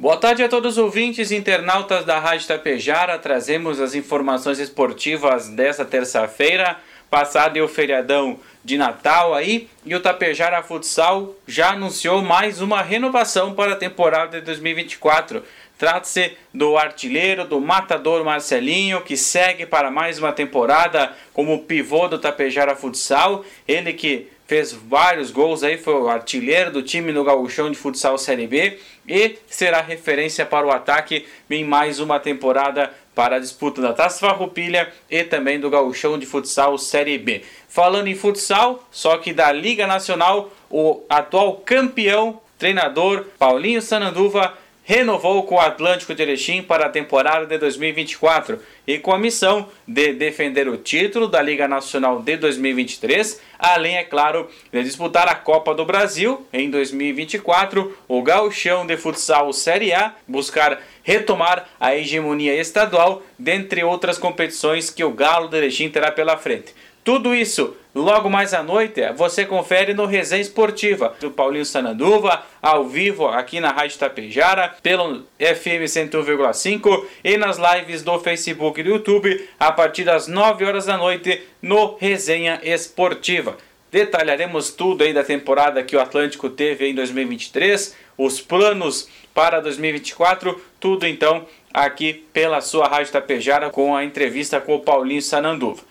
Boa tarde a todos os ouvintes e internautas da Rádio Tapejara. Trazemos as informações esportivas desta terça-feira, passado o feriadão de Natal aí, e o Tapejara Futsal já anunciou mais uma renovação para a temporada de 2024. Trata-se do artilheiro, do matador Marcelinho, que segue para mais uma temporada como pivô do Tapejara Futsal. Ele que fez vários gols aí, foi o artilheiro do time no Gauchão de Futsal Série B e será referência para o ataque em mais uma temporada para a disputa da Taça Farroupilha e também do Gauchão de Futsal Série B. Falando em futsal, só que da Liga Nacional, o atual campeão, treinador Paulinho Sananduva renovou com o Atlântico de Erechim para a temporada de 2024 e com a missão de defender o título da Liga Nacional de 2023, além, é claro, de disputar a Copa do Brasil em 2024, o Gauchão de Futsal Série A, buscar retomar a hegemonia estadual, dentre outras competições que o Galo de Erechim terá pela frente. Tudo isso logo mais à noite você confere no Resenha Esportiva do Paulinho Sananduva, ao vivo aqui na Rádio Tapejara, pelo FM 101,5 e nas lives do Facebook e do YouTube a partir das 9 horas da noite no Resenha Esportiva. Detalharemos tudo aí da temporada que o Atlântico teve em 2023, os planos para 2024, tudo então aqui pela sua Rádio Tapejara com a entrevista com o Paulinho Sananduva.